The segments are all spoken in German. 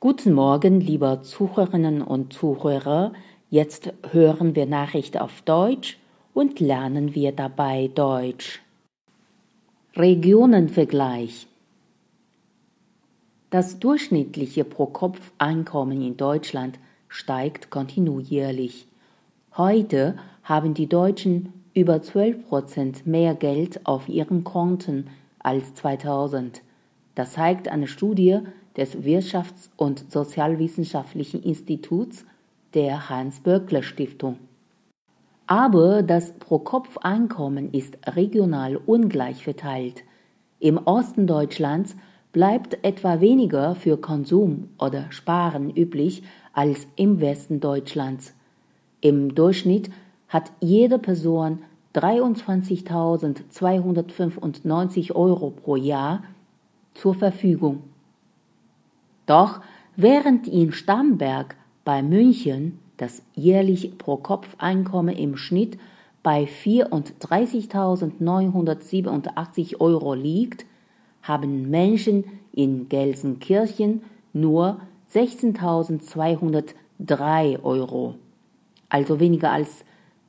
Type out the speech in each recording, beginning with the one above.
Guten Morgen, liebe Zuhörerinnen und Zuhörer. Jetzt hören wir Nachricht auf Deutsch und lernen wir dabei Deutsch. Regionenvergleich. Das durchschnittliche Pro-Kopf-Einkommen in Deutschland steigt kontinuierlich. Heute haben die Deutschen über 12 Prozent mehr Geld auf ihren Konten als 2000. Das zeigt eine Studie des Wirtschafts- und Sozialwissenschaftlichen Instituts der Hans-Böckler-Stiftung. Aber das Pro-Kopf-Einkommen ist regional ungleich verteilt. Im Osten Deutschlands bleibt etwa weniger für Konsum oder Sparen üblich als im Westen Deutschlands. Im Durchschnitt hat jede Person 23.295 Euro pro Jahr zur Verfügung. Doch während in Stamberg bei München das jährliche Pro-Kopf-Einkommen im Schnitt bei 34.987 Euro liegt, haben Menschen in Gelsenkirchen nur 16.203 Euro, also weniger als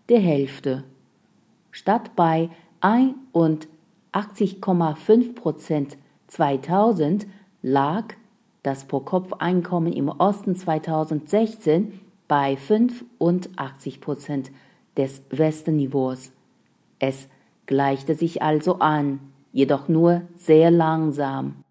der Hälfte. Statt bei 81,5 Prozent 2000 lag das Pro-Kopf-Einkommen im Osten 2016 bei 85 Prozent des Westenniveaus. Es gleichte sich also an, jedoch nur sehr langsam.